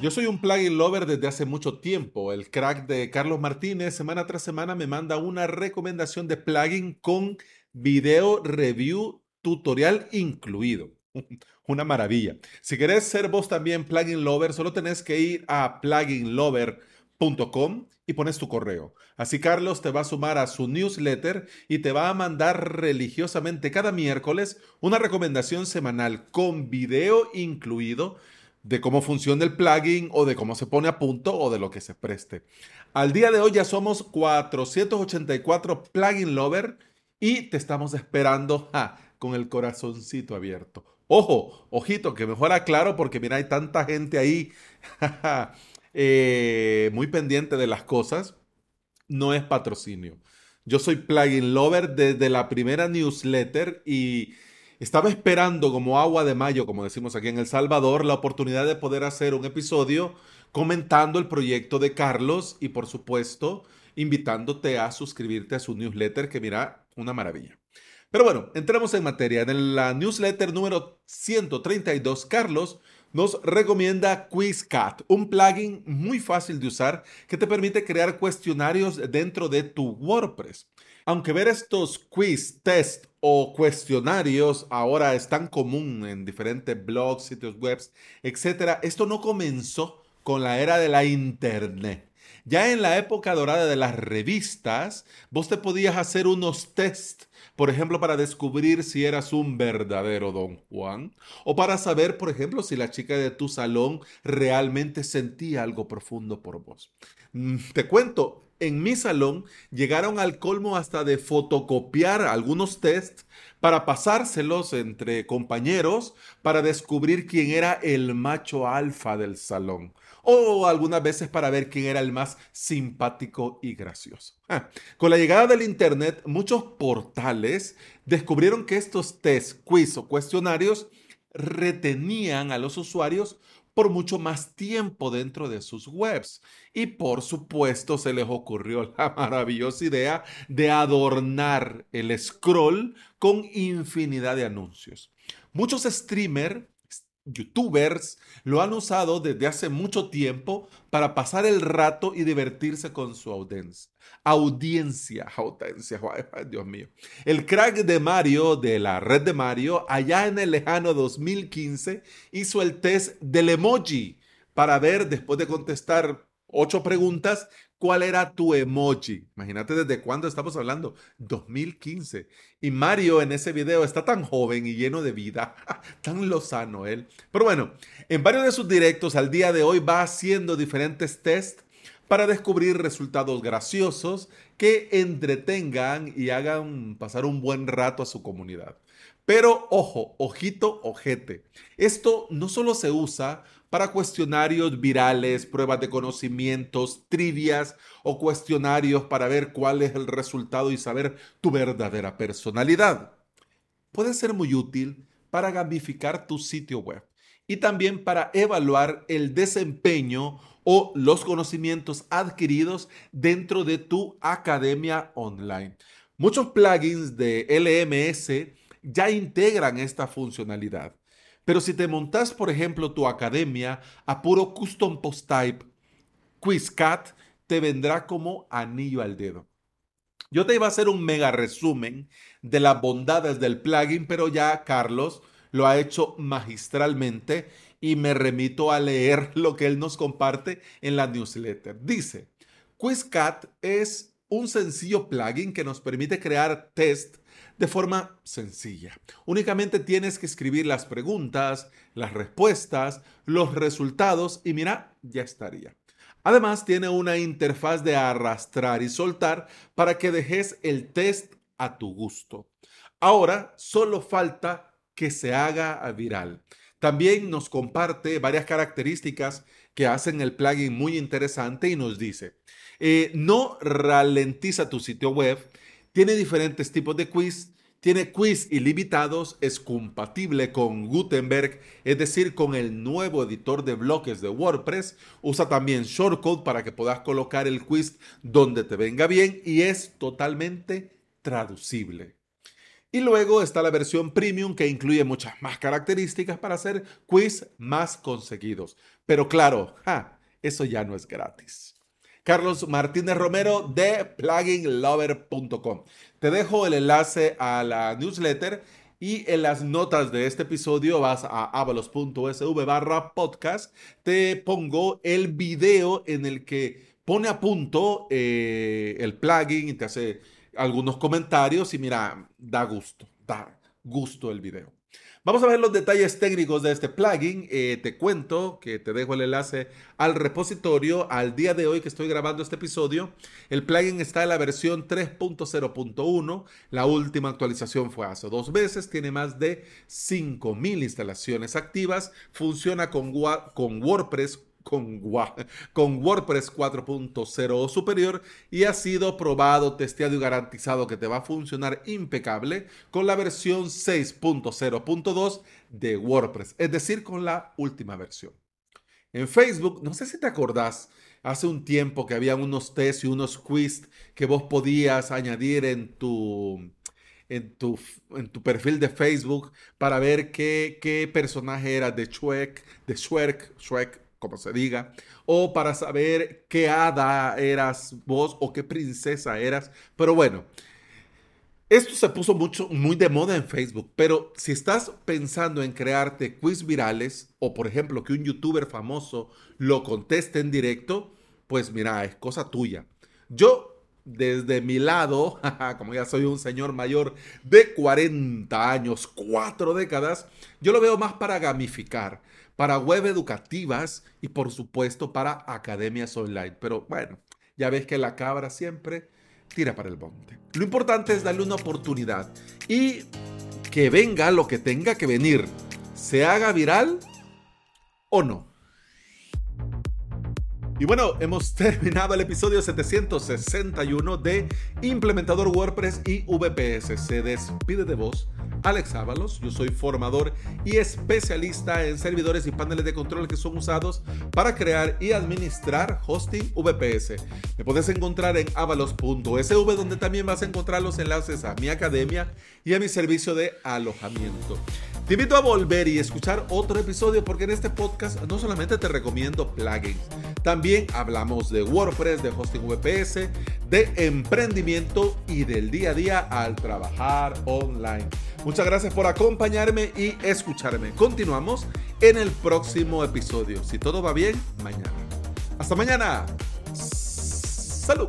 Yo soy un plugin lover desde hace mucho tiempo. El crack de Carlos Martínez semana tras semana me manda una recomendación de plugin con video review tutorial incluido. Una maravilla. Si querés ser vos también plugin lover, solo tenés que ir a pluginlover.com y pones tu correo. Así Carlos te va a sumar a su newsletter y te va a mandar religiosamente cada miércoles una recomendación semanal con video incluido de cómo funciona el plugin o de cómo se pone a punto o de lo que se preste. Al día de hoy ya somos 484 plugin lover y te estamos esperando con el corazoncito abierto. Ojo, ojito, que mejor aclaro porque mira, hay tanta gente ahí eh, muy pendiente de las cosas. No es patrocinio. Yo soy plugin lover desde la primera newsletter y estaba esperando como agua de mayo, como decimos aquí en El Salvador, la oportunidad de poder hacer un episodio comentando el proyecto de Carlos y por supuesto invitándote a suscribirte a su newsletter que mira, una maravilla. Pero bueno, entremos en materia. En la newsletter número 132, Carlos nos recomienda QuizCat, un plugin muy fácil de usar que te permite crear cuestionarios dentro de tu WordPress. Aunque ver estos quiz, test o cuestionarios ahora es tan común en diferentes blogs, sitios web, etc., esto no comenzó con la era de la Internet. Ya en la época dorada de las revistas, vos te podías hacer unos test, por ejemplo, para descubrir si eras un verdadero Don Juan, o para saber, por ejemplo, si la chica de tu salón realmente sentía algo profundo por vos. Mm, te cuento, en mi salón llegaron al colmo hasta de fotocopiar algunos tests para pasárselos entre compañeros para descubrir quién era el macho alfa del salón o algunas veces para ver quién era el más simpático y gracioso. Ah, con la llegada del Internet, muchos portales descubrieron que estos test, quiz o cuestionarios retenían a los usuarios por mucho más tiempo dentro de sus webs. Y por supuesto se les ocurrió la maravillosa idea de adornar el scroll con infinidad de anuncios. Muchos streamers youtubers lo han usado desde hace mucho tiempo para pasar el rato y divertirse con su audiencia. Audiencia, audiencia, Dios mío. El crack de Mario de la red de Mario, allá en el lejano 2015, hizo el test del emoji para ver, después de contestar ocho preguntas, cuál era tu emoji. Imagínate desde cuándo estamos hablando. 2015. Y Mario en ese video está tan joven y lleno de vida, tan lozano él. Pero bueno, en varios de sus directos al día de hoy va haciendo diferentes tests para descubrir resultados graciosos que entretengan y hagan pasar un buen rato a su comunidad. Pero ojo, ojito, ojete. Esto no solo se usa para cuestionarios virales, pruebas de conocimientos, trivias o cuestionarios para ver cuál es el resultado y saber tu verdadera personalidad. Puede ser muy útil para gamificar tu sitio web y también para evaluar el desempeño o los conocimientos adquiridos dentro de tu academia online. Muchos plugins de LMS ya integran esta funcionalidad. Pero si te montas, por ejemplo, tu academia a puro custom post type, QuizCat te vendrá como anillo al dedo. Yo te iba a hacer un mega resumen de las bondades del plugin, pero ya Carlos lo ha hecho magistralmente y me remito a leer lo que él nos comparte en la newsletter. Dice, QuizCat es un sencillo plugin que nos permite crear test de forma sencilla. Únicamente tienes que escribir las preguntas, las respuestas, los resultados y mira, ya estaría. Además, tiene una interfaz de arrastrar y soltar para que dejes el test a tu gusto. Ahora solo falta que se haga viral. También nos comparte varias características que hacen el plugin muy interesante y nos dice, eh, no ralentiza tu sitio web, tiene diferentes tipos de quiz, tiene quiz ilimitados, es compatible con Gutenberg, es decir, con el nuevo editor de bloques de WordPress. Usa también shortcode para que puedas colocar el quiz donde te venga bien y es totalmente traducible. Y luego está la versión premium que incluye muchas más características para hacer quiz más conseguidos. Pero claro, eso ya no es gratis. Carlos Martínez Romero de pluginlover.com. Te dejo el enlace a la newsletter y en las notas de este episodio vas a avalos.sv barra podcast. Te pongo el video en el que pone a punto eh, el plugin y te hace algunos comentarios y mira, da gusto, da gusto el video. Vamos a ver los detalles técnicos de este plugin. Eh, te cuento que te dejo el enlace al repositorio. Al día de hoy que estoy grabando este episodio, el plugin está en la versión 3.0.1. La última actualización fue hace dos meses. Tiene más de 5.000 instalaciones activas. Funciona con, con WordPress con, WordPress 4.0 o superior y ha sido probado, testeado y garantizado que te va a funcionar impecable con la versión 6.0.2 de WordPress, es decir, con la última versión. En Facebook, no sé si te acordás, hace un tiempo que había unos tests y unos quiz que vos podías añadir en tu, en tu, en tu perfil de Facebook para ver qué, qué personaje era de Shrek, de Shrek, Shrek como se diga, o para saber qué hada eras vos o qué princesa eras. Pero bueno, esto se puso mucho, muy de moda en Facebook, pero si estás pensando en crearte quiz virales o por ejemplo que un youtuber famoso lo conteste en directo, pues mira, es cosa tuya. Yo desde mi lado, como ya soy un señor mayor de 40 años, cuatro décadas, yo lo veo más para gamificar para web educativas y por supuesto para academias online. Pero bueno, ya ves que la cabra siempre tira para el monte. Lo importante es darle una oportunidad y que venga lo que tenga que venir, se haga viral o no. Y bueno, hemos terminado el episodio 761 de Implementador WordPress y VPS. Se despide de vos Alex Ábalos, yo soy formador y especialista en servidores y paneles de control que son usados para crear y administrar hosting VPS. Me puedes encontrar en avalos.sv donde también vas a encontrar los enlaces a mi academia y a mi servicio de alojamiento. Te invito a volver y escuchar otro episodio porque en este podcast no solamente te recomiendo plugins, también hablamos de WordPress, de hosting VPS, de emprendimiento y del día a día al trabajar online. Muchas gracias por acompañarme y escucharme. Continuamos en el próximo episodio. Si todo va bien, mañana. Hasta mañana. Salud.